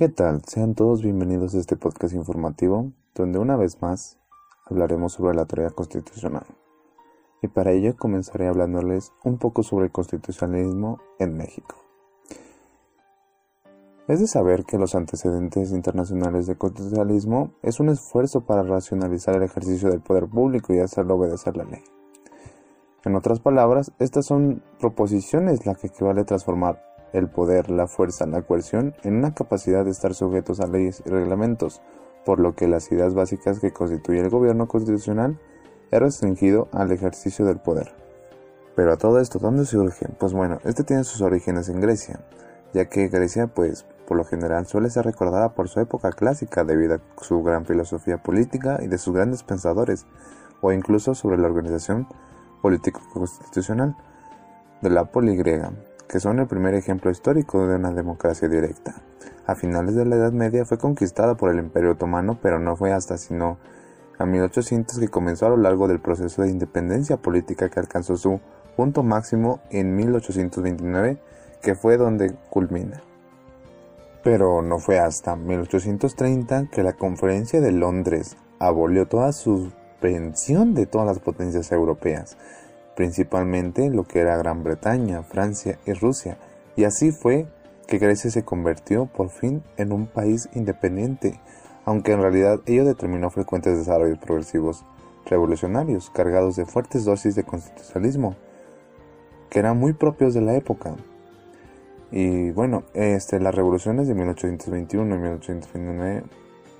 ¿Qué tal? Sean todos bienvenidos a este podcast informativo, donde una vez más hablaremos sobre la teoría constitucional. Y para ello comenzaré hablándoles un poco sobre el constitucionalismo en México. Es de saber que los antecedentes internacionales del constitucionalismo es un esfuerzo para racionalizar el ejercicio del poder público y hacerlo obedecer la ley. En otras palabras, estas son proposiciones las que equivale a transformar el poder, la fuerza, la coerción en una capacidad de estar sujetos a leyes y reglamentos, por lo que las ideas básicas que constituye el gobierno constitucional es restringido al ejercicio del poder. Pero a todo esto, ¿dónde surge? Pues bueno, este tiene sus orígenes en Grecia, ya que Grecia, pues, por lo general suele ser recordada por su época clásica debido a su gran filosofía política y de sus grandes pensadores, o incluso sobre la organización político-constitucional de la poligriega, que son el primer ejemplo histórico de una democracia directa. A finales de la Edad Media fue conquistada por el Imperio Otomano, pero no fue hasta sino a 1800 que comenzó a lo largo del proceso de independencia política que alcanzó su punto máximo en 1829, que fue donde culmina. Pero no fue hasta 1830 que la Conferencia de Londres abolió toda suspensión de todas las potencias europeas, principalmente lo que era Gran Bretaña, Francia y Rusia, y así fue que Grecia se convirtió por fin en un país independiente, aunque en realidad ello determinó frecuentes desarrollos progresivos revolucionarios cargados de fuertes dosis de constitucionalismo, que eran muy propios de la época. Y bueno, este, las revoluciones de 1821 y 1829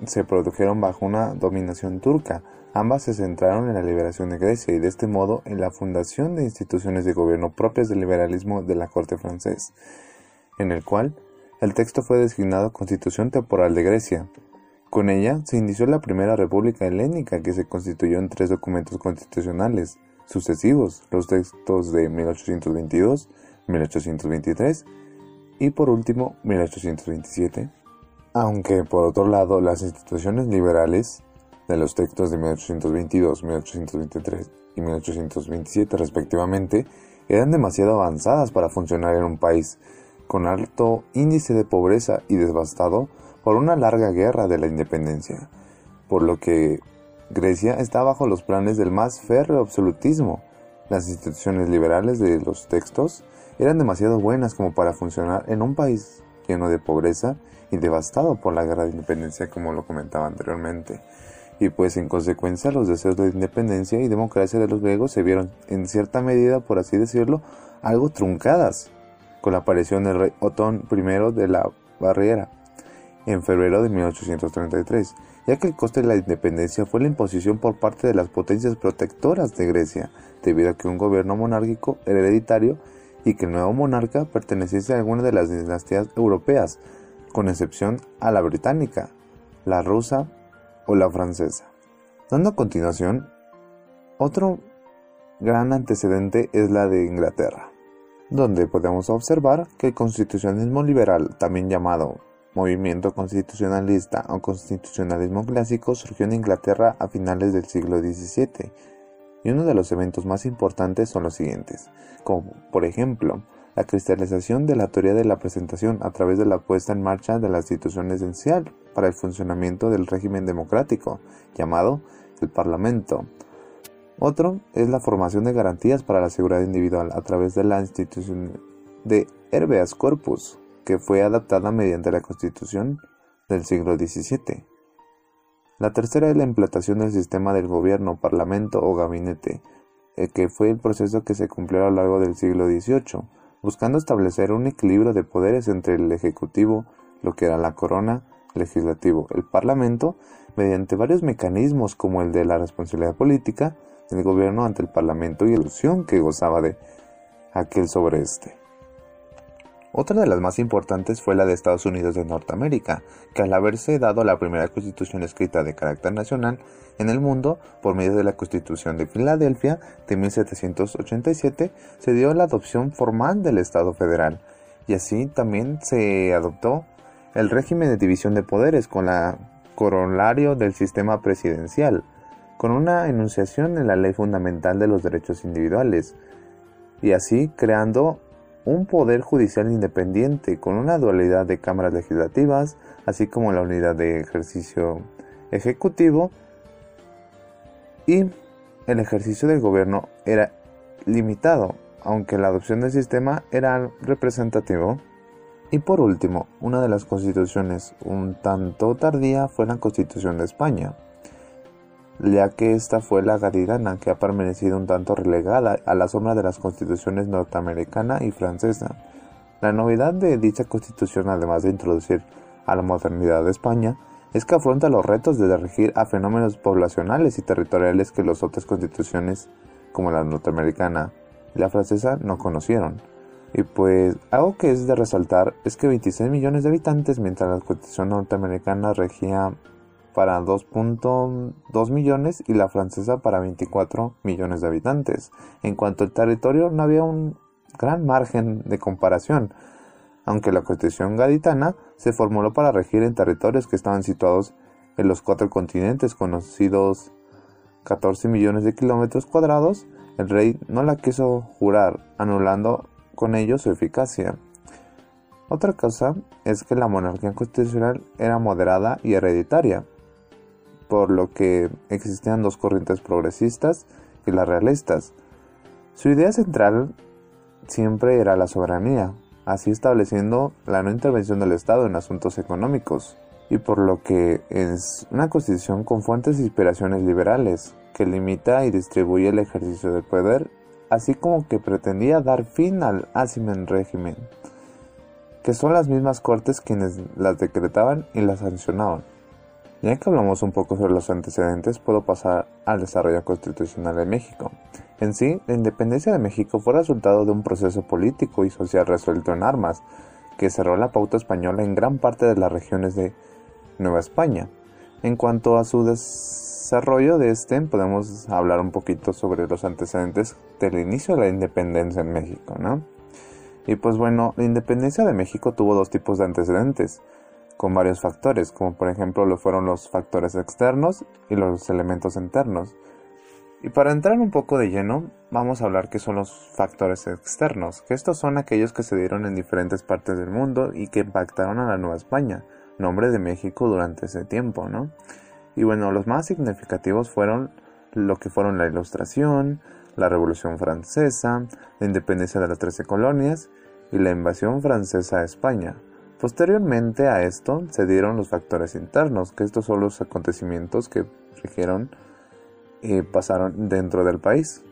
se produjeron bajo una dominación turca. Ambas se centraron en la liberación de Grecia y de este modo en la fundación de instituciones de gobierno propias del liberalismo de la corte francés, en el cual el texto fue designado Constitución Temporal de Grecia. Con ella se inició la primera república helénica que se constituyó en tres documentos constitucionales sucesivos, los textos de 1822, 1823 y por último 1827. Aunque por otro lado las instituciones liberales de los textos de 1822, 1823 y 1827 respectivamente eran demasiado avanzadas para funcionar en un país con alto índice de pobreza y devastado por una larga guerra de la independencia, por lo que Grecia está bajo los planes del más férreo absolutismo. Las instituciones liberales de los textos eran demasiado buenas como para funcionar en un país lleno de pobreza y devastado por la guerra de independencia como lo comentaba anteriormente. Y pues en consecuencia los deseos de independencia y democracia de los griegos se vieron en cierta medida, por así decirlo, algo truncadas con la aparición del rey Otón I de la Barriera en febrero de 1833, ya que el coste de la independencia fue la imposición por parte de las potencias protectoras de Grecia, debido a que un gobierno monárquico hereditario y que el nuevo monarca perteneciese a alguna de las dinastías europeas, con excepción a la británica, la rusa o la francesa. Dando continuación, otro gran antecedente es la de Inglaterra, donde podemos observar que el constitucionalismo liberal, también llamado movimiento constitucionalista o constitucionalismo clásico, surgió en Inglaterra a finales del siglo XVII y uno de los eventos más importantes son los siguientes, como por ejemplo la cristalización de la teoría de la presentación a través de la puesta en marcha de la institución esencial para el funcionamiento del régimen democrático, llamado el Parlamento. Otro es la formación de garantías para la seguridad individual a través de la institución de Herbeas Corpus, que fue adaptada mediante la Constitución del siglo XVII. La tercera es la implantación del sistema del gobierno, parlamento o gabinete, eh, que fue el proceso que se cumplió a lo largo del siglo XVIII, buscando establecer un equilibrio de poderes entre el Ejecutivo, lo que era la corona, legislativo, el Parlamento, mediante varios mecanismos como el de la responsabilidad política del gobierno ante el Parlamento y la ilusión que gozaba de aquel sobre este. Otra de las más importantes fue la de Estados Unidos de Norteamérica, que al haberse dado la primera constitución escrita de carácter nacional en el mundo por medio de la Constitución de Filadelfia de 1787, se dio la adopción formal del Estado federal, y así también se adoptó el régimen de división de poderes con la corolario del sistema presidencial, con una enunciación en la ley fundamental de los derechos individuales, y así creando un poder judicial independiente con una dualidad de cámaras legislativas, así como la unidad de ejercicio ejecutivo y el ejercicio del gobierno era limitado, aunque la adopción del sistema era representativo. Y por último, una de las constituciones un tanto tardía fue la Constitución de España, ya que esta fue la gaditana que ha permanecido un tanto relegada a la sombra de las constituciones norteamericana y francesa. La novedad de dicha constitución, además de introducir a la modernidad de España, es que afronta los retos de regir a fenómenos poblacionales y territoriales que las otras constituciones, como la norteamericana y la francesa, no conocieron. Y pues algo que es de resaltar es que 26 millones de habitantes, mientras la constitución norteamericana regía para 2.2 millones y la francesa para 24 millones de habitantes. En cuanto al territorio no había un gran margen de comparación, aunque la constitución gaditana se formuló para regir en territorios que estaban situados en los cuatro continentes conocidos 14 millones de kilómetros cuadrados, el rey no la quiso jurar, anulando con ello su eficacia. Otra cosa es que la monarquía constitucional era moderada y hereditaria, por lo que existían dos corrientes progresistas y las realistas. Su idea central siempre era la soberanía, así estableciendo la no intervención del Estado en asuntos económicos, y por lo que es una constitución con fuentes e inspiraciones liberales, que limita y distribuye el ejercicio del poder, así como que pretendía dar fin al Asimen régimen, que son las mismas cortes quienes las decretaban y las sancionaban. Ya que hablamos un poco sobre los antecedentes, puedo pasar al desarrollo constitucional de México. En sí, la independencia de México fue resultado de un proceso político y social resuelto en armas, que cerró la pauta española en gran parte de las regiones de Nueva España. En cuanto a su desarrollo de este, podemos hablar un poquito sobre los antecedentes del inicio de la independencia en México, ¿no? Y pues bueno, la independencia de México tuvo dos tipos de antecedentes con varios factores, como por ejemplo lo fueron los factores externos y los elementos internos. Y para entrar un poco de lleno, vamos a hablar qué son los factores externos, que estos son aquellos que se dieron en diferentes partes del mundo y que impactaron a la Nueva España, nombre de México durante ese tiempo, ¿no? Y bueno, los más significativos fueron lo que fueron la Ilustración, la Revolución Francesa, la independencia de las Trece Colonias y la invasión francesa a España, Posteriormente a esto se dieron los factores internos, que estos son los acontecimientos que rigieron y pasaron dentro del país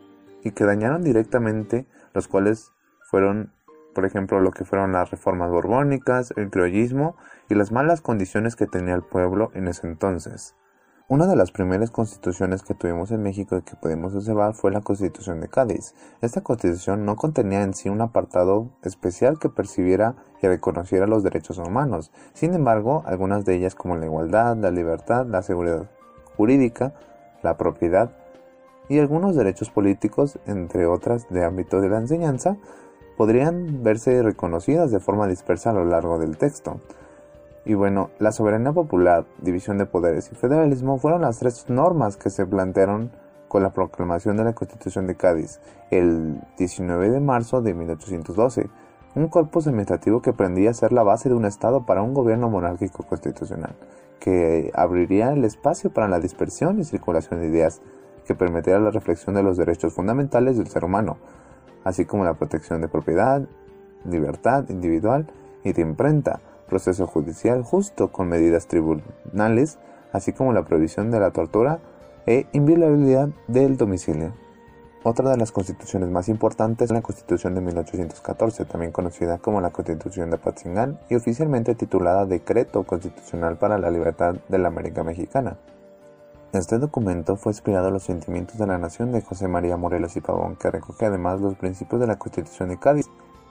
y que dañaron directamente, los cuales fueron, por ejemplo, lo que fueron las reformas borbónicas, el criollismo y las malas condiciones que tenía el pueblo en ese entonces. Una de las primeras constituciones que tuvimos en México y que podemos observar fue la Constitución de Cádiz. Esta constitución no contenía en sí un apartado especial que percibiera y reconociera los derechos humanos. Sin embargo, algunas de ellas como la igualdad, la libertad, la seguridad jurídica, la propiedad y algunos derechos políticos, entre otras de ámbito de la enseñanza, podrían verse reconocidas de forma dispersa a lo largo del texto. Y bueno, la soberanía popular, división de poderes y federalismo fueron las tres normas que se plantearon con la proclamación de la Constitución de Cádiz el 19 de marzo de 1812, un corpus administrativo que prendía ser la base de un Estado para un gobierno monárquico constitucional, que abriría el espacio para la dispersión y circulación de ideas, que permitiera la reflexión de los derechos fundamentales del ser humano, así como la protección de propiedad, libertad individual y de imprenta, proceso judicial justo con medidas tribunales, así como la prohibición de la tortura e inviolabilidad del domicilio. Otra de las constituciones más importantes es la Constitución de 1814, también conocida como la Constitución de Apatzingán y oficialmente titulada Decreto Constitucional para la Libertad de la América Mexicana. Este documento fue inspirado en los sentimientos de la nación de José María Morelos y Pavón, que recoge además los principios de la Constitución de Cádiz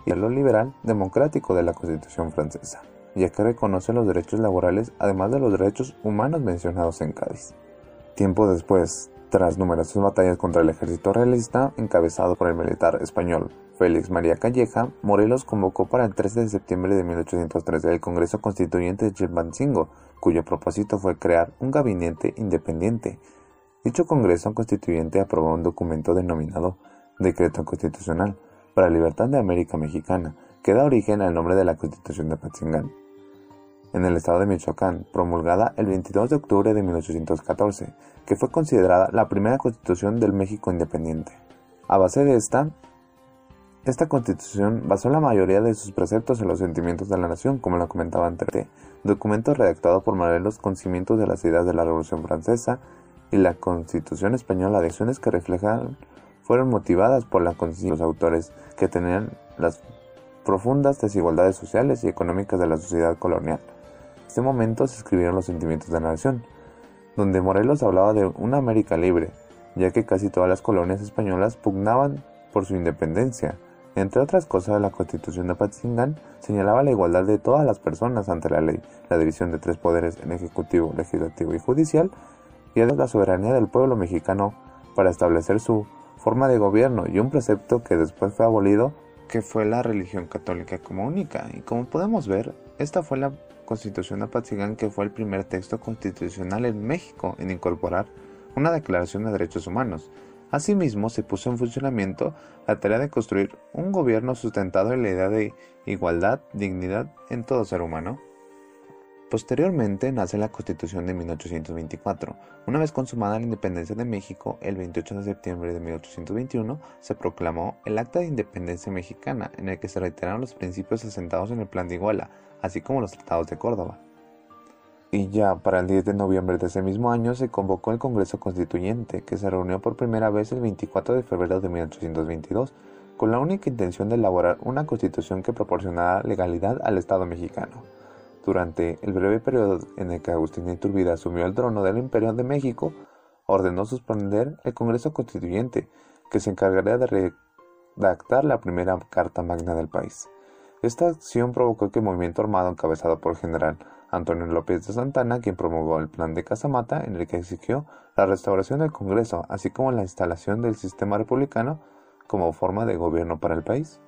y lo liberal democrático de la Constitución francesa ya que reconoce los derechos laborales además de los derechos humanos mencionados en Cádiz. Tiempo después, tras numerosas batallas contra el ejército realista encabezado por el militar español Félix María Calleja, Morelos convocó para el 13 de septiembre de 1813 el Congreso Constituyente de Chilpancingo, cuyo propósito fue crear un gabinete independiente. Dicho Congreso Constituyente aprobó un documento denominado Decreto Constitucional, para la libertad de América Mexicana, que da origen al nombre de la Constitución de Apatzingán, en el estado de Michoacán, promulgada el 22 de octubre de 1814, que fue considerada la primera constitución del México independiente. A base de esta, esta constitución basó la mayoría de sus preceptos en los sentimientos de la nación, como lo comentaba antes, documento redactado por Morelos con cimientos de las ideas de la Revolución Francesa y la Constitución Española de acciones que reflejan fueron motivadas por la conciencia de los autores que tenían las profundas desigualdades sociales y económicas de la sociedad colonial. En este momento se escribieron los sentimientos de la nación, donde Morelos hablaba de una América libre, ya que casi todas las colonias españolas pugnaban por su independencia, entre otras cosas, la Constitución de Apatzingán señalaba la igualdad de todas las personas ante la ley, la división de tres poderes en ejecutivo, legislativo y judicial, y la soberanía del pueblo mexicano para establecer su forma de gobierno y un precepto que después fue abolido, que fue la religión católica como única. Y como podemos ver, esta fue la Constitución de Apatzingán que fue el primer texto constitucional en México en incorporar una declaración de derechos humanos, Asimismo, se puso en funcionamiento la tarea de construir un gobierno sustentado en la idea de igualdad, dignidad en todo ser humano. Posteriormente nace la Constitución de 1824. Una vez consumada la independencia de México, el 28 de septiembre de 1821, se proclamó el Acta de Independencia Mexicana, en el que se reiteraron los principios asentados en el Plan de Iguala, así como los tratados de Córdoba y ya para el 10 de noviembre de ese mismo año se convocó el Congreso Constituyente, que se reunió por primera vez el 24 de febrero de 1822, con la única intención de elaborar una constitución que proporcionara legalidad al Estado mexicano. Durante el breve periodo en el que Agustín Iturbide asumió el trono del Imperio de México, ordenó suspender el Congreso Constituyente, que se encargaría de redactar la primera Carta Magna del país. Esta acción provocó que el movimiento armado encabezado por el general Antonio López de Santana, quien promulgó el plan de Casamata, en el que exigió la restauración del Congreso, así como la instalación del sistema republicano como forma de gobierno para el país.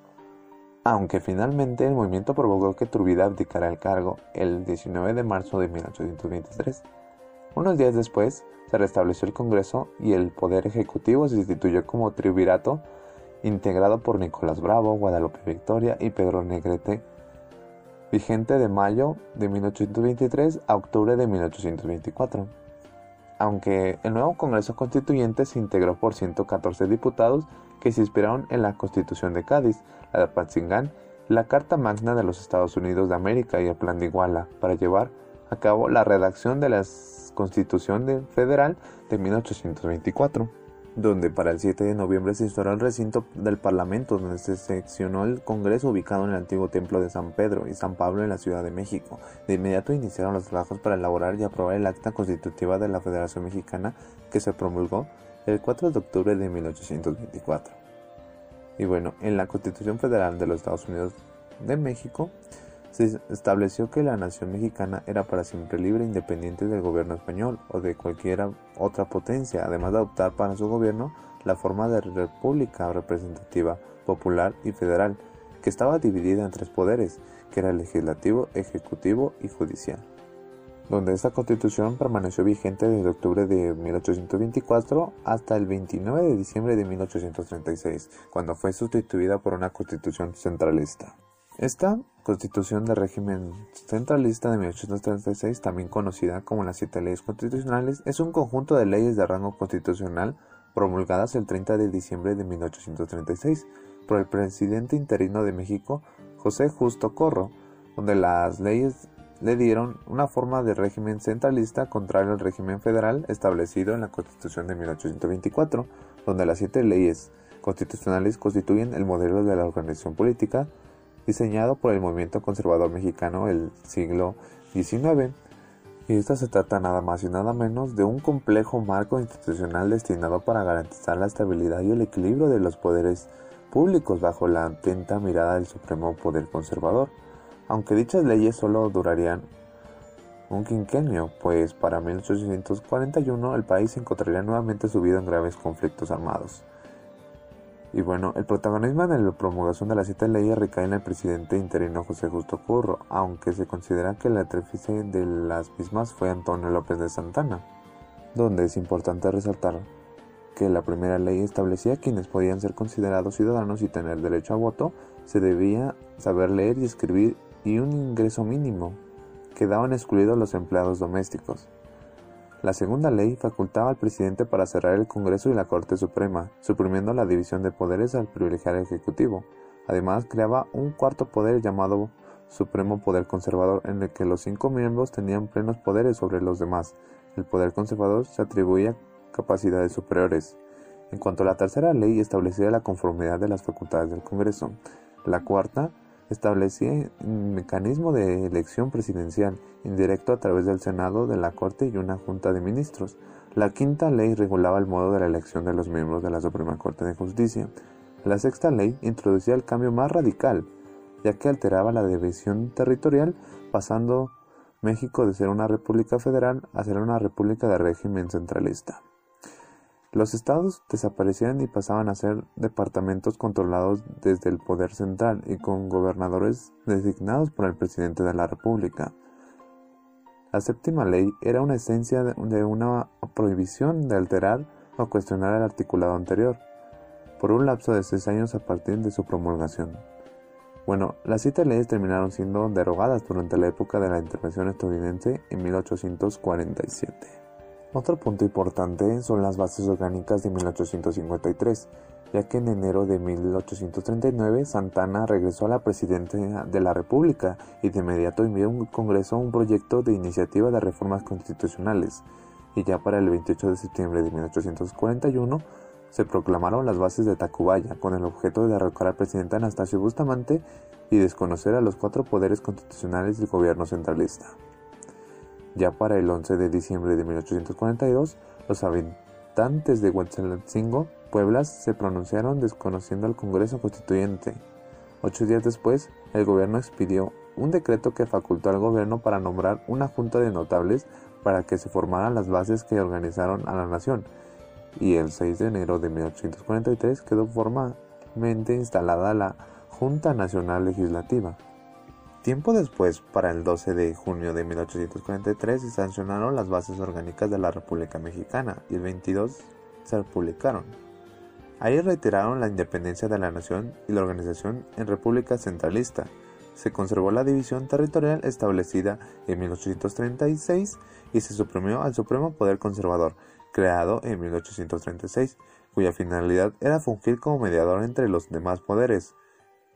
Aunque finalmente el movimiento provocó que Turbida abdicara el cargo el 19 de marzo de 1823. Unos días después se restableció el Congreso y el Poder Ejecutivo se instituyó como triunvirato integrado por Nicolás Bravo, Guadalupe Victoria y Pedro Negrete vigente de mayo de 1823 a octubre de 1824. Aunque el nuevo Congreso Constituyente se integró por 114 diputados que se inspiraron en la Constitución de Cádiz, la de Patzingán, la Carta Magna de los Estados Unidos de América y el Plan de Iguala para llevar a cabo la redacción de la Constitución Federal de 1824 donde para el 7 de noviembre se instaló el recinto del Parlamento, donde se seccionó el Congreso ubicado en el antiguo templo de San Pedro y San Pablo en la Ciudad de México. De inmediato iniciaron los trabajos para elaborar y aprobar el acta constitutiva de la Federación Mexicana que se promulgó el 4 de octubre de 1824. Y bueno, en la Constitución Federal de los Estados Unidos de México se estableció que la nación mexicana era para siempre libre e independiente del gobierno español o de cualquier otra potencia, además de adoptar para su gobierno la forma de república representativa, popular y federal, que estaba dividida en tres poderes, que era el legislativo, ejecutivo y judicial, donde esta constitución permaneció vigente desde octubre de 1824 hasta el 29 de diciembre de 1836, cuando fue sustituida por una constitución centralista. Esta Constitución de régimen centralista de 1836, también conocida como las Siete Leyes Constitucionales, es un conjunto de leyes de rango constitucional promulgadas el 30 de diciembre de 1836 por el presidente interino de México, José Justo Corro, donde las leyes le dieron una forma de régimen centralista contrario al régimen federal establecido en la Constitución de 1824, donde las siete leyes constitucionales constituyen el modelo de la organización política, diseñado por el movimiento conservador mexicano el siglo XIX. Y esta se trata nada más y nada menos de un complejo marco institucional destinado para garantizar la estabilidad y el equilibrio de los poderes públicos bajo la atenta mirada del supremo poder conservador, aunque dichas leyes solo durarían un quinquenio, pues para 1841 el país se encontraría nuevamente subido en graves conflictos armados. Y bueno, el protagonismo en la promulgación de las siete leyes recae en el presidente interino José Justo Curro, aunque se considera que el artífice de las mismas fue Antonio López de Santana, donde es importante resaltar que la primera ley establecía quienes podían ser considerados ciudadanos y tener derecho a voto, se debía saber leer y escribir y un ingreso mínimo. Quedaban excluidos los empleados domésticos. La segunda ley facultaba al presidente para cerrar el Congreso y la Corte Suprema, suprimiendo la división de poderes al privilegiar el Ejecutivo. Además, creaba un cuarto poder llamado Supremo Poder Conservador, en el que los cinco miembros tenían plenos poderes sobre los demás. El poder conservador se atribuía capacidades superiores. En cuanto a la tercera ley, establecía la conformidad de las facultades del Congreso. La cuarta establecía un mecanismo de elección presidencial indirecto a través del Senado, de la Corte y una Junta de Ministros. La quinta ley regulaba el modo de la elección de los miembros de la Suprema Corte de Justicia. La sexta ley introducía el cambio más radical, ya que alteraba la división territorial, pasando México de ser una república federal a ser una república de régimen centralista. Los estados desaparecían y pasaban a ser departamentos controlados desde el poder central y con gobernadores designados por el presidente de la República. La séptima ley era una esencia de una prohibición de alterar o cuestionar el articulado anterior, por un lapso de seis años a partir de su promulgación. Bueno, las siete leyes terminaron siendo derogadas durante la época de la intervención estadounidense en 1847. Otro punto importante son las bases orgánicas de 1853, ya que en enero de 1839 Santana regresó a la presidencia de la República y de inmediato envió un Congreso un proyecto de iniciativa de reformas constitucionales, y ya para el 28 de septiembre de 1841 se proclamaron las bases de Tacubaya con el objeto de derrocar al presidente Anastasio Bustamante y desconocer a los cuatro poderes constitucionales del gobierno centralista. Ya para el 11 de diciembre de 1842, los habitantes de Huetzalcingo, Puebla, se pronunciaron desconociendo al Congreso Constituyente. Ocho días después, el gobierno expidió un decreto que facultó al gobierno para nombrar una junta de notables para que se formaran las bases que organizaron a la nación, y el 6 de enero de 1843 quedó formalmente instalada la Junta Nacional Legislativa. Tiempo después, para el 12 de junio de 1843, se sancionaron las bases orgánicas de la República Mexicana y el 22 se publicaron. Ahí reiteraron la independencia de la nación y la organización en República Centralista. Se conservó la división territorial establecida en 1836 y se suprimió al Supremo Poder Conservador, creado en 1836, cuya finalidad era fungir como mediador entre los demás poderes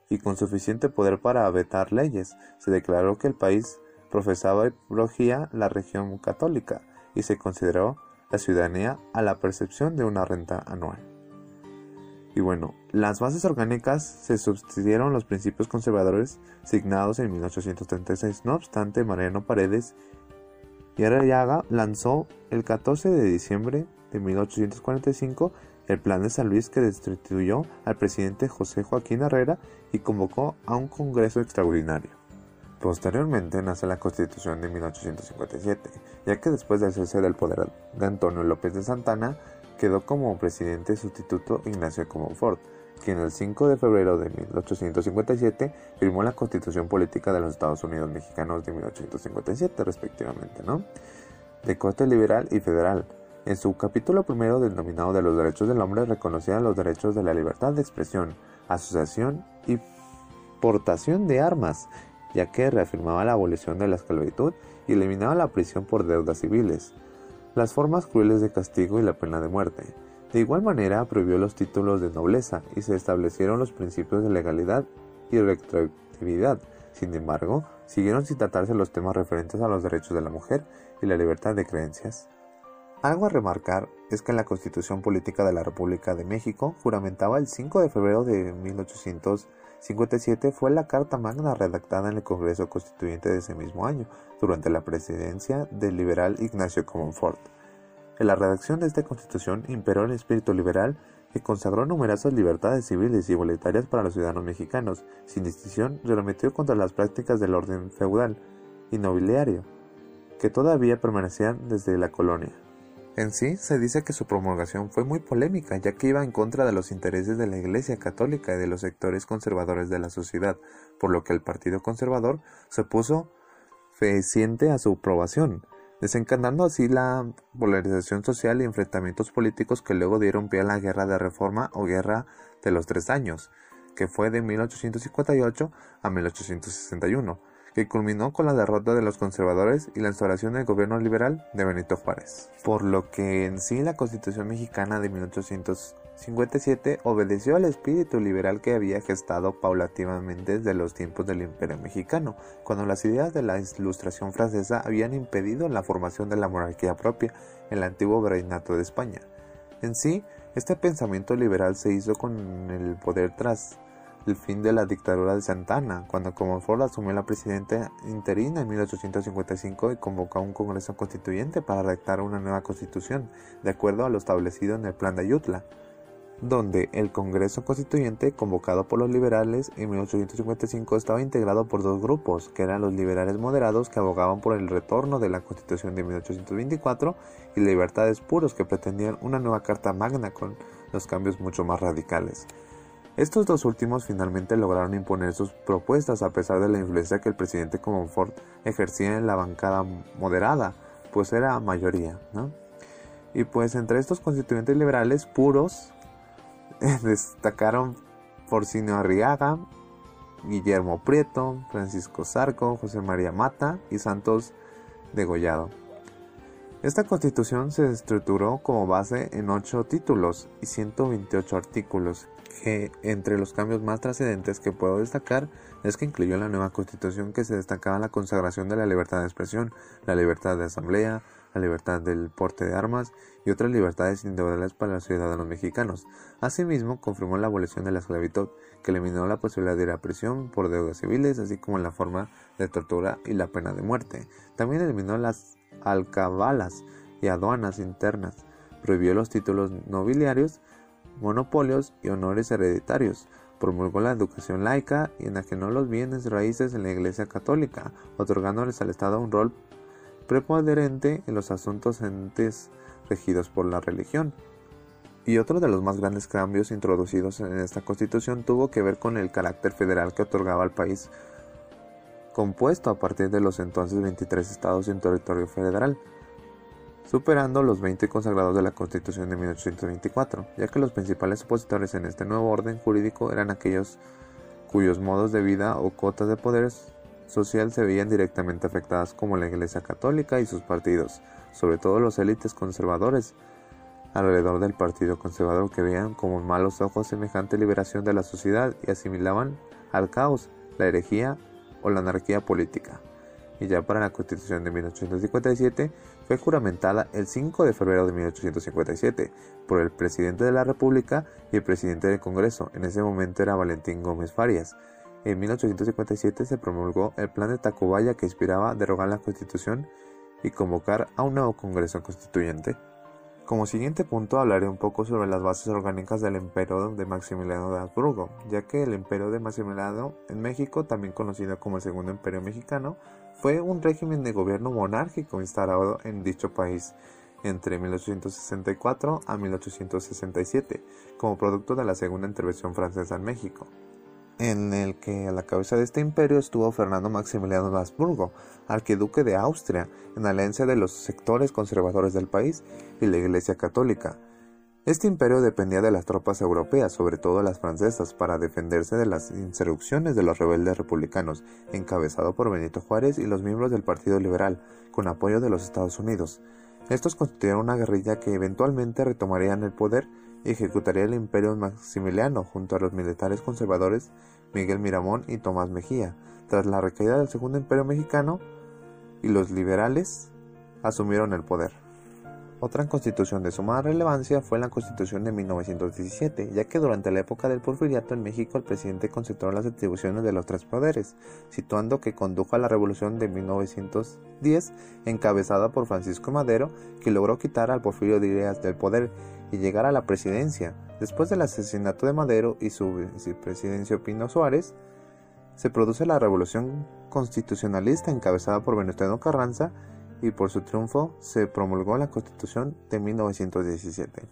y con suficiente poder para vetar leyes, se declaró que el país profesaba y progía la región católica y se consideró la ciudadanía a la percepción de una renta anual. Y bueno, las bases orgánicas se sustituyeron los principios conservadores signados en 1836. No obstante, Mariano Paredes y lanzó el 14 de diciembre de 1845 el plan de San Luis que destituyó al presidente José Joaquín Herrera y convocó a un Congreso extraordinario. Posteriormente nace la Constitución de 1857, ya que después del cese del poder de Antonio López de Santana, quedó como presidente sustituto Ignacio Comonfort, quien el 5 de febrero de 1857 firmó la Constitución Política de los Estados Unidos Mexicanos de 1857, respectivamente, ¿no? De corte liberal y federal, en su capítulo primero denominado de los derechos del hombre reconocían los derechos de la libertad de expresión, asociación y portación de armas, ya que reafirmaba la abolición de la esclavitud y eliminaba la prisión por deudas civiles, las formas crueles de castigo y la pena de muerte. De igual manera prohibió los títulos de nobleza y se establecieron los principios de legalidad y retroactividad. Sin embargo, siguieron sin tratarse los temas referentes a los derechos de la mujer y la libertad de creencias. Algo a remarcar es que la Constitución Política de la República de México juramentaba el 5 de febrero de 1857 fue la Carta Magna redactada en el Congreso Constituyente de ese mismo año, durante la presidencia del liberal Ignacio Comonfort. En la redacción de esta Constitución imperó el espíritu liberal que consagró numerosas libertades civiles y voluntarias para los ciudadanos mexicanos, sin distinción remetió contra las prácticas del orden feudal y nobiliario, que todavía permanecían desde la colonia. En sí, se dice que su promulgación fue muy polémica, ya que iba en contra de los intereses de la Iglesia Católica y de los sectores conservadores de la sociedad, por lo que el Partido Conservador se puso feciente a su aprobación. desencadenando así la polarización social y enfrentamientos políticos que luego dieron pie a la Guerra de Reforma o Guerra de los Tres Años, que fue de 1858 a 1861 que culminó con la derrota de los conservadores y la instauración del gobierno liberal de Benito Juárez. Por lo que en sí la Constitución mexicana de 1857 obedeció al espíritu liberal que había gestado paulativamente desde los tiempos del Imperio mexicano, cuando las ideas de la Ilustración francesa habían impedido la formación de la monarquía propia en el antiguo virreinato de España. En sí, este pensamiento liberal se hizo con el poder tras el fin de la dictadura de Santana, cuando Comonfort asumió la presidencia interina en 1855 y convocó un Congreso Constituyente para redactar una nueva constitución, de acuerdo a lo establecido en el Plan de Ayutla, donde el Congreso Constituyente, convocado por los liberales en 1855, estaba integrado por dos grupos, que eran los liberales moderados que abogaban por el retorno de la Constitución de 1824 y libertades puros que pretendían una nueva Carta Magna con los cambios mucho más radicales. Estos dos últimos finalmente lograron imponer sus propuestas a pesar de la influencia que el presidente Comonfort ejercía en la bancada moderada, pues era mayoría, ¿no? Y pues entre estos constituyentes liberales puros destacaron Porcinio Arriaga, Guillermo Prieto, Francisco Zarco, José María Mata y Santos Degollado. Esta constitución se estructuró como base en ocho títulos y 128 artículos entre los cambios más trascendentes que puedo destacar es que incluyó en la nueva constitución que se destacaba la consagración de la libertad de expresión, la libertad de asamblea, la libertad del porte de armas y otras libertades individuales para los ciudadanos mexicanos. Asimismo, confirmó la abolición de la esclavitud, que eliminó la posibilidad de ir a prisión por deudas civiles, así como la forma de tortura y la pena de muerte. También eliminó las alcabalas y aduanas internas, prohibió los títulos nobiliarios monopolios y honores hereditarios, promulgó la educación laica y enajenó los bienes raíces en la Iglesia Católica, otorgándoles al Estado un rol preponderante en los asuntos entes regidos por la religión. Y otro de los más grandes cambios introducidos en esta constitución tuvo que ver con el carácter federal que otorgaba al país, compuesto a partir de los entonces 23 estados en territorio federal, superando los 20 consagrados de la Constitución de 1824, ya que los principales opositores en este nuevo orden jurídico eran aquellos cuyos modos de vida o cotas de poder social se veían directamente afectadas como la Iglesia Católica y sus partidos, sobre todo los élites conservadores alrededor del Partido Conservador que veían como malos ojos semejante liberación de la sociedad y asimilaban al caos, la herejía o la anarquía política. Y ya para la Constitución de 1857 fue juramentada el 5 de febrero de 1857 por el presidente de la República y el presidente del Congreso, en ese momento era Valentín Gómez Farias. En 1857 se promulgó el plan de Tacubaya que inspiraba derogar la Constitución y convocar a un nuevo Congreso Constituyente. Como siguiente punto hablaré un poco sobre las bases orgánicas del imperio de Maximiliano de Habsburgo, ya que el imperio de Maximiliano en México, también conocido como el Segundo Imperio Mexicano, fue un régimen de gobierno monárquico instalado en dicho país entre 1864 a 1867, como producto de la segunda intervención francesa en México, en el que a la cabeza de este imperio estuvo Fernando Maximiliano de Habsburgo, arquiduque de Austria, en alianza de los sectores conservadores del país y la Iglesia Católica, este imperio dependía de las tropas europeas, sobre todo las francesas, para defenderse de las insurrecciones de los rebeldes republicanos, encabezado por Benito Juárez y los miembros del Partido Liberal, con apoyo de los Estados Unidos. Estos constituyeron una guerrilla que eventualmente retomarían el poder y ejecutaría el imperio maximiliano junto a los militares conservadores Miguel Miramón y Tomás Mejía. Tras la recaída del Segundo Imperio Mexicano, y los liberales asumieron el poder. Otra constitución de suma relevancia fue la Constitución de 1917, ya que durante la época del porfiriato en México el presidente concentró las atribuciones de los tres poderes, situando que condujo a la revolución de 1910, encabezada por Francisco Madero, que logró quitar al Porfirio Díaz del poder y llegar a la presidencia. Después del asesinato de Madero y su vicepresidencia Pino Suárez, se produce la revolución constitucionalista encabezada por Venustiano Carranza, y por su triunfo se promulgó la Constitución de 1917.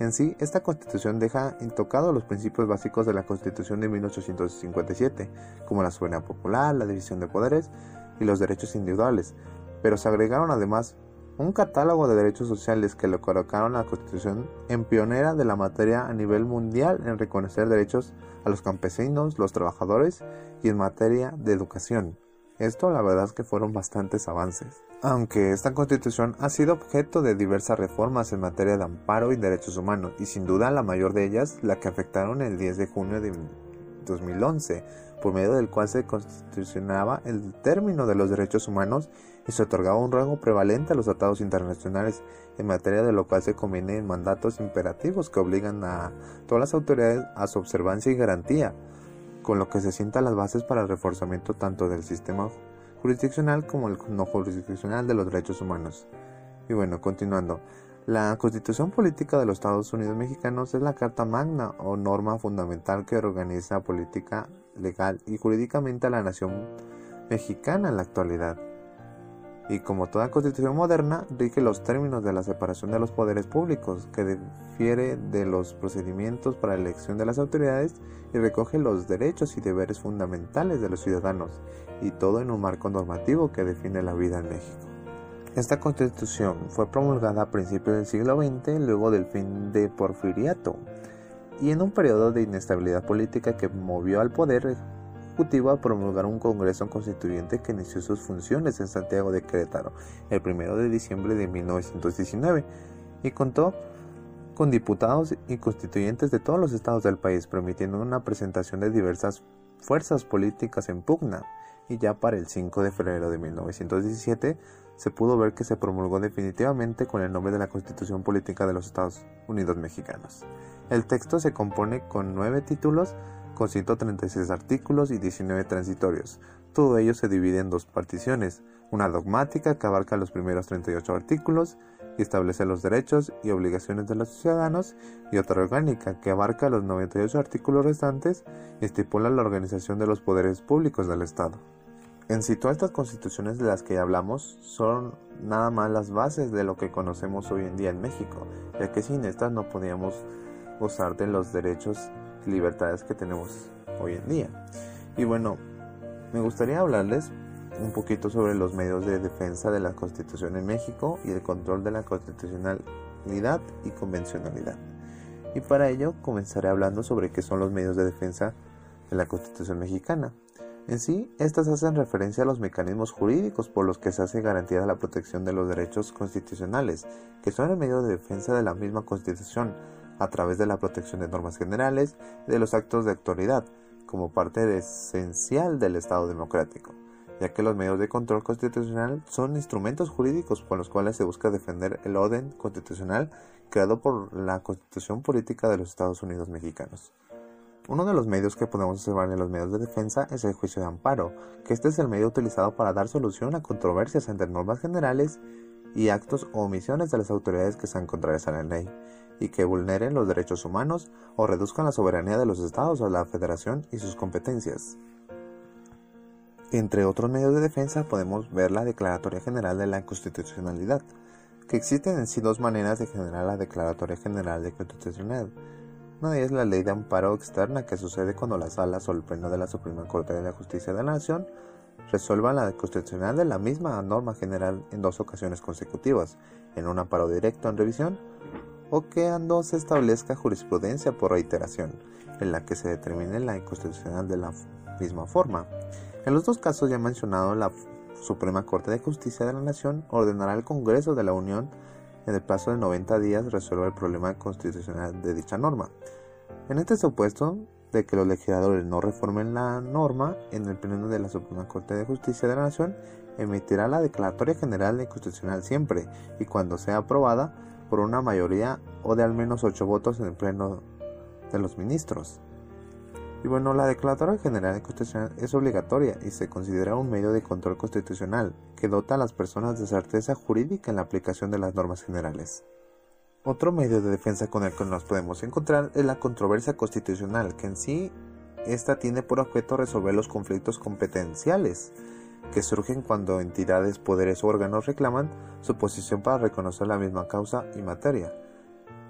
En sí, esta Constitución deja intocados los principios básicos de la Constitución de 1857, como la soberanía popular, la división de poderes y los derechos individuales, pero se agregaron además un catálogo de derechos sociales que lo colocaron la Constitución en pionera de la materia a nivel mundial en reconocer derechos a los campesinos, los trabajadores y en materia de educación. Esto la verdad es que fueron bastantes avances. Aunque esta constitución ha sido objeto de diversas reformas en materia de amparo y derechos humanos, y sin duda la mayor de ellas la que afectaron el 10 de junio de 2011, por medio del cual se constitucionaba el término de los derechos humanos y se otorgaba un rango prevalente a los tratados internacionales, en materia de lo cual se convienen mandatos imperativos que obligan a todas las autoridades a su observancia y garantía con lo que se sientan las bases para el reforzamiento tanto del sistema jurisdiccional como el no jurisdiccional de los derechos humanos. Y bueno, continuando. La Constitución Política de los Estados Unidos Mexicanos es la Carta Magna o norma fundamental que organiza política, legal y jurídicamente a la nación mexicana en la actualidad y como toda constitución moderna, rige los términos de la separación de los poderes públicos, que difiere de los procedimientos para la elección de las autoridades y recoge los derechos y deberes fundamentales de los ciudadanos, y todo en un marco normativo que define la vida en México. Esta constitución fue promulgada a principios del siglo XX, luego del fin de Porfiriato, y en un periodo de inestabilidad política que movió al poder Ejecutivo a promulgar un Congreso Constituyente que inició sus funciones en Santiago de Querétaro el 1 de diciembre de 1919 y contó con diputados y constituyentes de todos los estados del país, permitiendo una presentación de diversas fuerzas políticas en pugna. Y ya para el 5 de febrero de 1917 se pudo ver que se promulgó definitivamente con el nombre de la Constitución Política de los Estados Unidos Mexicanos. El texto se compone con nueve títulos con 136 artículos y 19 transitorios. Todo ello se divide en dos particiones, una dogmática que abarca los primeros 38 artículos y establece los derechos y obligaciones de los ciudadanos, y otra orgánica que abarca los 98 artículos restantes y estipula la organización de los poderes públicos del Estado. En sí, estas constituciones de las que hablamos son nada más las bases de lo que conocemos hoy en día en México, ya que sin estas no podíamos gozar de los derechos libertades que tenemos hoy en día. Y bueno, me gustaría hablarles un poquito sobre los medios de defensa de la Constitución en México y el control de la constitucionalidad y convencionalidad. Y para ello comenzaré hablando sobre qué son los medios de defensa de la Constitución mexicana. En sí, estas hacen referencia a los mecanismos jurídicos por los que se hace garantía la protección de los derechos constitucionales, que son el medio de defensa de la misma Constitución, a través de la protección de normas generales de los actos de autoridad, como parte esencial del Estado democrático, ya que los medios de control constitucional son instrumentos jurídicos con los cuales se busca defender el orden constitucional creado por la Constitución Política de los Estados Unidos Mexicanos. Uno de los medios que podemos observar en los medios de defensa es el juicio de amparo, que este es el medio utilizado para dar solución a controversias entre normas generales y actos o omisiones de las autoridades que sean contrarias a la ley y que vulneren los derechos humanos o reduzcan la soberanía de los estados a la federación y sus competencias. Entre otros medios de defensa podemos ver la Declaratoria General de la Constitucionalidad, que existen en sí dos maneras de generar la Declaratoria General de Constitucionalidad. Una es la ley de amparo externa que sucede cuando la sala o el pleno de la Suprema Corte de la Justicia de la Nación resuelvan la constitucional de la misma norma general en dos ocasiones consecutivas, en un amparo directo en revisión o que ando se establezca jurisprudencia por reiteración, en la que se determine la inconstitucional de la misma forma. En los dos casos ya mencionado, la Suprema Corte de Justicia de la Nación ordenará al Congreso de la Unión en el plazo de 90 días resuelva el problema constitucional de dicha norma. En este supuesto de que los legisladores no reformen la norma, en el pleno de la Suprema Corte de Justicia de la Nación emitirá la Declaratoria General de Constitucional siempre y cuando sea aprobada por una mayoría o de al menos ocho votos en el pleno de los ministros. Y bueno, la Declaratoria General Constitucional es obligatoria y se considera un medio de control constitucional que dota a las personas de certeza jurídica en la aplicación de las normas generales. Otro medio de defensa con el que nos podemos encontrar es la controversia constitucional, que en sí esta tiene por objeto resolver los conflictos competenciales que surgen cuando entidades, poderes o órganos reclaman su posición para reconocer la misma causa y materia.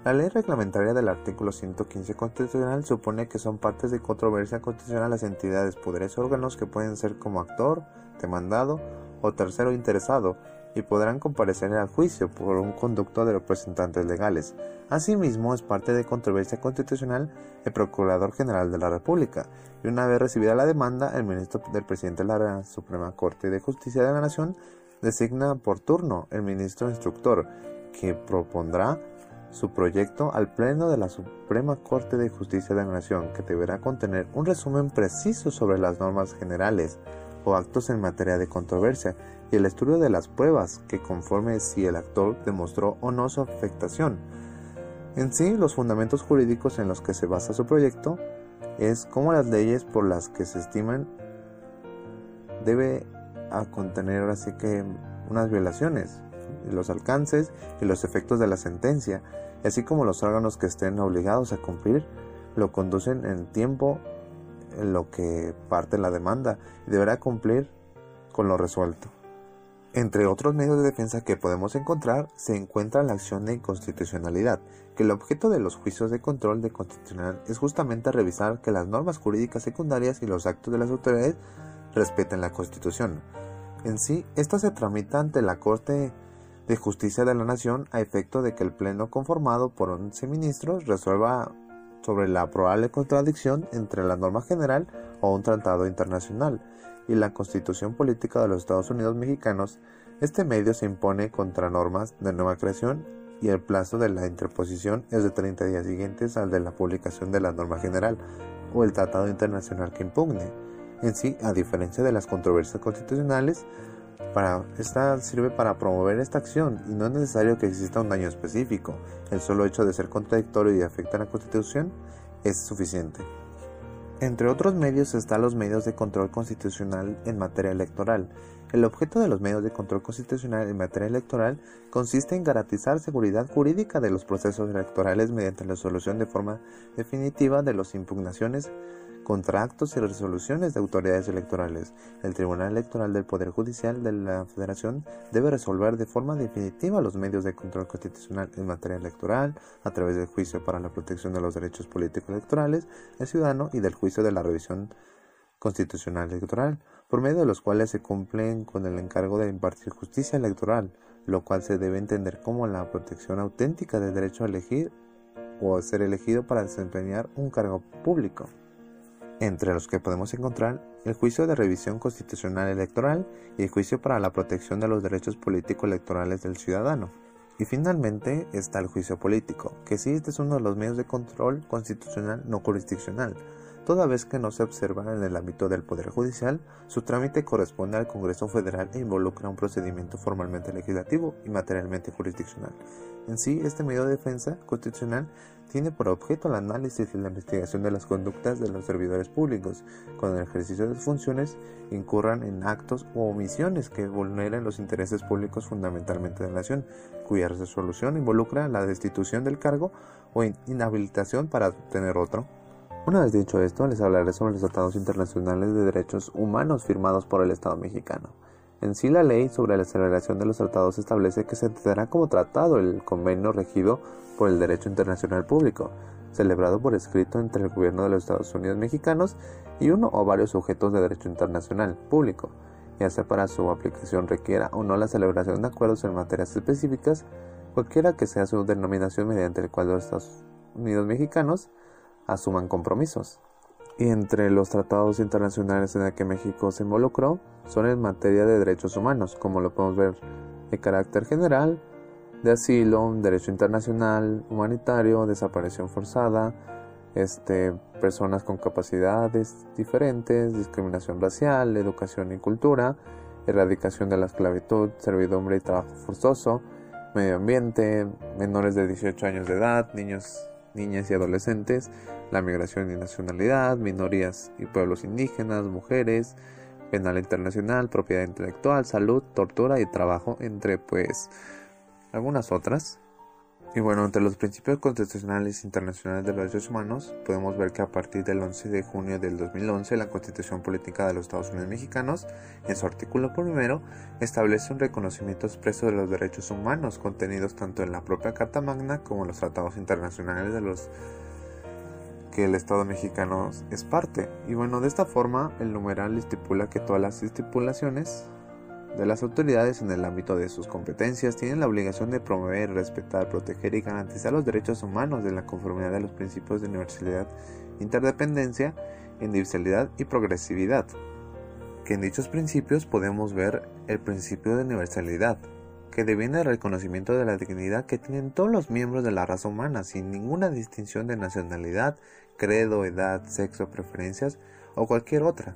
La ley reglamentaria del artículo 115 constitucional supone que son partes de controversia constitucional las entidades, poderes o órganos que pueden ser como actor, demandado o tercero interesado y podrán comparecer al juicio por un conducto de representantes legales. Asimismo, es parte de controversia constitucional el Procurador General de la República, y una vez recibida la demanda, el ministro del presidente de la Suprema Corte de Justicia de la Nación designa por turno el ministro instructor, que propondrá su proyecto al Pleno de la Suprema Corte de Justicia de la Nación, que deberá contener un resumen preciso sobre las normas generales o actos en materia de controversia el estudio de las pruebas que conforme si el actor demostró o no su afectación. En sí, los fundamentos jurídicos en los que se basa su proyecto es cómo las leyes por las que se estiman debe contener así que unas violaciones, los alcances y los efectos de la sentencia, así como los órganos que estén obligados a cumplir, lo conducen en tiempo en lo que parte la demanda y deberá cumplir con lo resuelto. Entre otros medios de defensa que podemos encontrar se encuentra la acción de inconstitucionalidad, que el objeto de los juicios de control de constitucional es justamente revisar que las normas jurídicas secundarias y los actos de las autoridades respeten la Constitución. En sí, esta se tramita ante la Corte de Justicia de la Nación a efecto de que el Pleno conformado por 11 ministros resuelva sobre la probable contradicción entre la norma general o un tratado internacional y la Constitución Política de los Estados Unidos Mexicanos, este medio se impone contra normas de nueva creación y el plazo de la interposición es de 30 días siguientes al de la publicación de la norma general o el tratado internacional que impugne. En sí, a diferencia de las controversias constitucionales, para, esta sirve para promover esta acción y no es necesario que exista un daño específico. El solo hecho de ser contradictorio y afectar a la Constitución es suficiente. Entre otros medios están los medios de control constitucional en materia electoral. El objeto de los medios de control constitucional en materia electoral consiste en garantizar seguridad jurídica de los procesos electorales mediante la solución de forma definitiva de las impugnaciones contra actos y resoluciones de autoridades electorales. El Tribunal Electoral del Poder Judicial de la Federación debe resolver de forma definitiva los medios de control constitucional en materia electoral a través del juicio para la protección de los derechos políticos electorales del ciudadano y del juicio de la revisión constitucional electoral, por medio de los cuales se cumplen con el encargo de impartir justicia electoral, lo cual se debe entender como la protección auténtica del derecho a elegir o ser elegido para desempeñar un cargo público entre los que podemos encontrar el juicio de revisión constitucional electoral y el juicio para la protección de los derechos político-electorales del ciudadano. Y finalmente está el juicio político, que sí este es uno de los medios de control constitucional no jurisdiccional, toda vez que no se observa en el ámbito del Poder Judicial, su trámite corresponde al Congreso Federal e involucra un procedimiento formalmente legislativo y materialmente jurisdiccional. En sí, este medio de defensa constitucional tiene por objeto el análisis y la investigación de las conductas de los servidores públicos, cuando en el ejercicio de sus funciones incurran en actos o omisiones que vulneren los intereses públicos fundamentalmente de la nación, cuya resolución involucra la destitución del cargo o inhabilitación para obtener otro. Una vez dicho esto, les hablaré sobre los tratados internacionales de derechos humanos firmados por el Estado mexicano. En sí, la ley sobre la celebración de los tratados establece que se entenderá como tratado el convenio regido por el derecho internacional público, celebrado por escrito entre el gobierno de los Estados Unidos mexicanos y uno o varios sujetos de derecho internacional público, ya sea para su aplicación requiera o no la celebración de acuerdos en materias específicas, cualquiera que sea su denominación mediante el cual los Estados Unidos mexicanos asuman compromisos. Y entre los tratados internacionales en el que México se involucró son en materia de derechos humanos, como lo podemos ver de carácter general, de asilo, derecho internacional, humanitario, desaparición forzada, este, personas con capacidades diferentes, discriminación racial, educación y cultura, erradicación de la esclavitud, servidumbre y trabajo forzoso, medio ambiente, menores de 18 años de edad, niños niñas y adolescentes, la migración y nacionalidad, minorías y pueblos indígenas, mujeres, penal internacional, propiedad intelectual, salud, tortura y trabajo, entre pues algunas otras. Y bueno, entre los principios constitucionales internacionales de los derechos humanos, podemos ver que a partir del 11 de junio del 2011, la Constitución Política de los Estados Unidos Mexicanos, en su artículo primero, establece un reconocimiento expreso de los derechos humanos contenidos tanto en la propia Carta Magna como en los tratados internacionales de los que el Estado mexicano es parte. Y bueno, de esta forma, el numeral estipula que todas las estipulaciones de las autoridades en el ámbito de sus competencias tienen la obligación de promover, respetar, proteger y garantizar los derechos humanos de la conformidad de los principios de universalidad, interdependencia, individualidad y progresividad. Que en dichos principios podemos ver el principio de universalidad, que deviene el reconocimiento de la dignidad que tienen todos los miembros de la raza humana, sin ninguna distinción de nacionalidad, credo, edad, sexo, preferencias o cualquier otra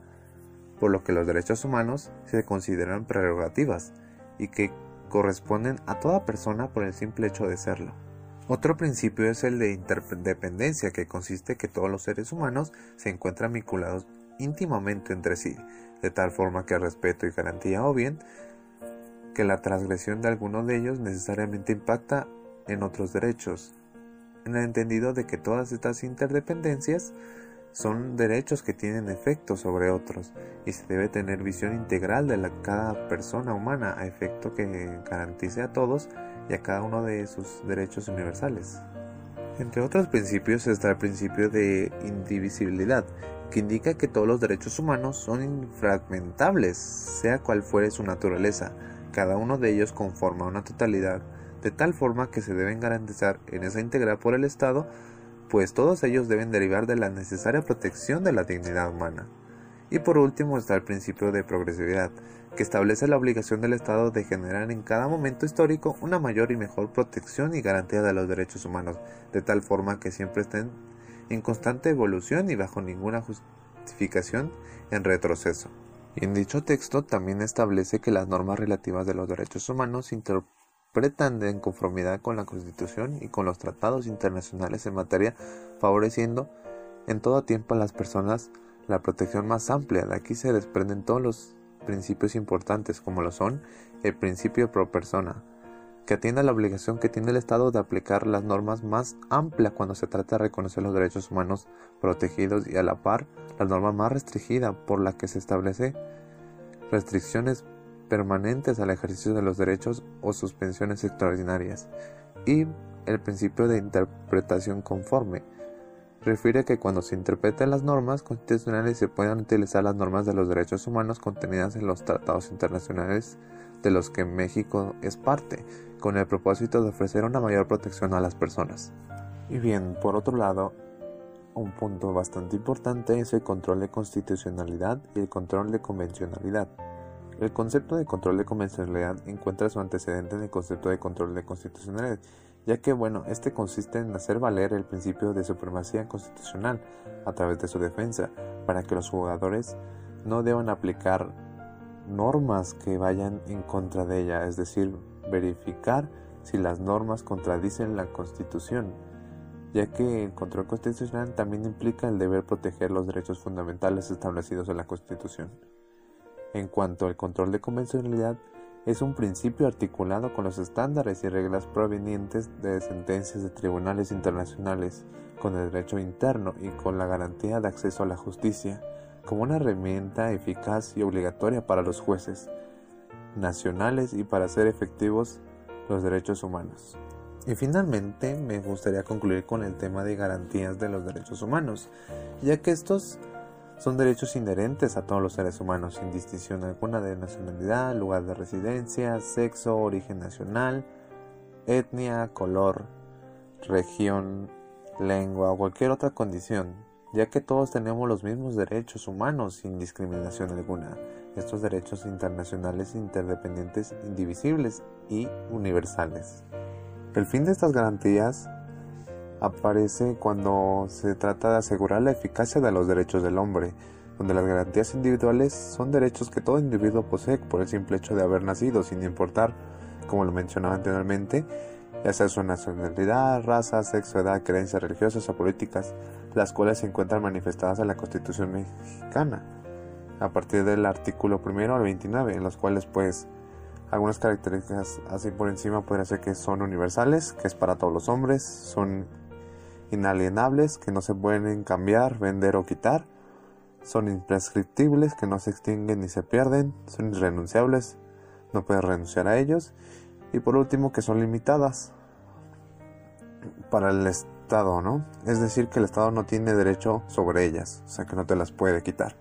por lo que los derechos humanos se consideran prerrogativas y que corresponden a toda persona por el simple hecho de serlo. Otro principio es el de interdependencia, que consiste que todos los seres humanos se encuentran vinculados íntimamente entre sí, de tal forma que el respeto y garantía o bien que la transgresión de alguno de ellos necesariamente impacta en otros derechos, en el entendido de que todas estas interdependencias son derechos que tienen efecto sobre otros y se debe tener visión integral de cada persona humana a efecto que garantice a todos y a cada uno de sus derechos universales. Entre otros principios está el principio de indivisibilidad, que indica que todos los derechos humanos son infragmentables, sea cual fuere su naturaleza, cada uno de ellos conforma una totalidad, de tal forma que se deben garantizar en esa integral por el Estado pues todos ellos deben derivar de la necesaria protección de la dignidad humana. Y por último está el principio de progresividad, que establece la obligación del Estado de generar en cada momento histórico una mayor y mejor protección y garantía de los derechos humanos, de tal forma que siempre estén en constante evolución y bajo ninguna justificación en retroceso. En dicho texto también establece que las normas relativas de los derechos humanos pretende en conformidad con la Constitución y con los tratados internacionales en materia, favoreciendo en todo tiempo a las personas la protección más amplia. De aquí se desprenden todos los principios importantes, como lo son el principio pro persona, que atiende a la obligación que tiene el Estado de aplicar las normas más amplias cuando se trata de reconocer los derechos humanos protegidos y a la par la norma más restringida por la que se establece restricciones permanentes al ejercicio de los derechos o suspensiones extraordinarias, y el principio de interpretación conforme. Refiere que cuando se interpreten las normas constitucionales se puedan utilizar las normas de los derechos humanos contenidas en los tratados internacionales de los que México es parte, con el propósito de ofrecer una mayor protección a las personas. Y bien, por otro lado, un punto bastante importante es el control de constitucionalidad y el control de convencionalidad. El concepto de control de convencionalidad encuentra su antecedente en el concepto de control de constitucionalidad, ya que, bueno, este consiste en hacer valer el principio de supremacía constitucional a través de su defensa, para que los jugadores no deban aplicar normas que vayan en contra de ella, es decir, verificar si las normas contradicen la Constitución, ya que el control constitucional también implica el deber proteger los derechos fundamentales establecidos en la Constitución. En cuanto al control de convencionalidad, es un principio articulado con los estándares y reglas provenientes de sentencias de tribunales internacionales, con el derecho interno y con la garantía de acceso a la justicia, como una herramienta eficaz y obligatoria para los jueces nacionales y para hacer efectivos los derechos humanos. Y finalmente me gustaría concluir con el tema de garantías de los derechos humanos, ya que estos son derechos inherentes a todos los seres humanos, sin distinción alguna de nacionalidad, lugar de residencia, sexo, origen nacional, etnia, color, región, lengua o cualquier otra condición, ya que todos tenemos los mismos derechos humanos sin discriminación alguna. Estos derechos internacionales interdependientes, indivisibles y universales. El fin de estas garantías aparece cuando se trata de asegurar la eficacia de los derechos del hombre, donde las garantías individuales son derechos que todo individuo posee por el simple hecho de haber nacido, sin importar, como lo mencionaba anteriormente, ya sea su nacionalidad, raza, sexo, edad, creencias religiosas o políticas, las cuales se encuentran manifestadas en la Constitución mexicana, a partir del artículo primero al 29, en los cuales pues algunas características así por encima podría ser que son universales, que es para todos los hombres, son inalienables que no se pueden cambiar, vender o quitar, son imprescriptibles que no se extinguen ni se pierden, son irrenunciables, no puedes renunciar a ellos, y por último que son limitadas para el Estado, ¿no? Es decir, que el Estado no tiene derecho sobre ellas, o sea que no te las puede quitar.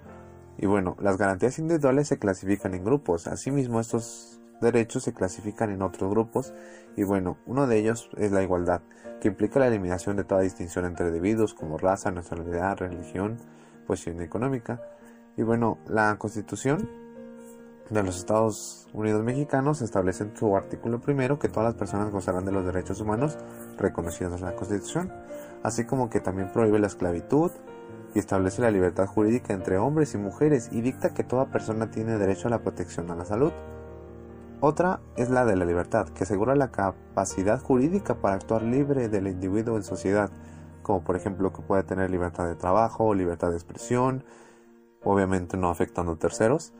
Y bueno, las garantías individuales se clasifican en grupos. Asimismo, estos derechos se clasifican en otros grupos. Y bueno, uno de ellos es la igualdad, que implica la eliminación de toda distinción entre individuos como raza, nacionalidad, religión, posición económica. Y bueno, la Constitución de los Estados Unidos mexicanos establece en su artículo primero que todas las personas gozarán de los derechos humanos reconocidos en la Constitución, así como que también prohíbe la esclavitud, y establece la libertad jurídica entre hombres y mujeres y dicta que toda persona tiene derecho a la protección a la salud. Otra es la de la libertad, que asegura la capacidad jurídica para actuar libre del individuo en sociedad, como por ejemplo que puede tener libertad de trabajo, libertad de expresión, obviamente no afectando a terceros.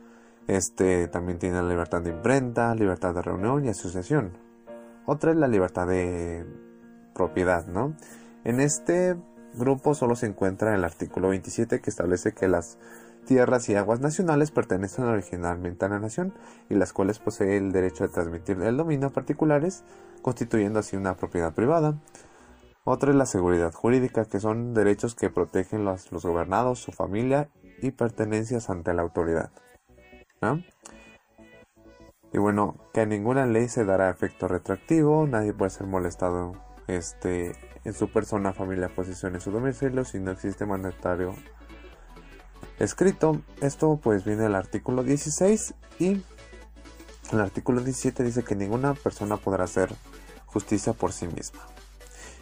Este también tiene la libertad de imprenta, libertad de reunión y asociación. Otra es la libertad de propiedad, ¿no? En este grupo solo se encuentra el artículo 27 que establece que las tierras y aguas nacionales pertenecen originalmente a la nación y las cuales posee el derecho de transmitir el dominio a particulares, constituyendo así una propiedad privada. Otra es la seguridad jurídica, que son derechos que protegen los, los gobernados, su familia y pertenencias ante la autoridad. Y bueno, que a ninguna ley se dará efecto retroactivo, nadie puede ser molestado este, en su persona, familia, posición en su domicilio si no existe mandatario escrito. Esto pues viene del artículo 16 y el artículo 17 dice que ninguna persona podrá hacer justicia por sí misma.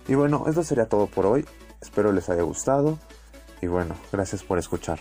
Y bueno, esto sería todo por hoy. Espero les haya gustado y bueno, gracias por escuchar.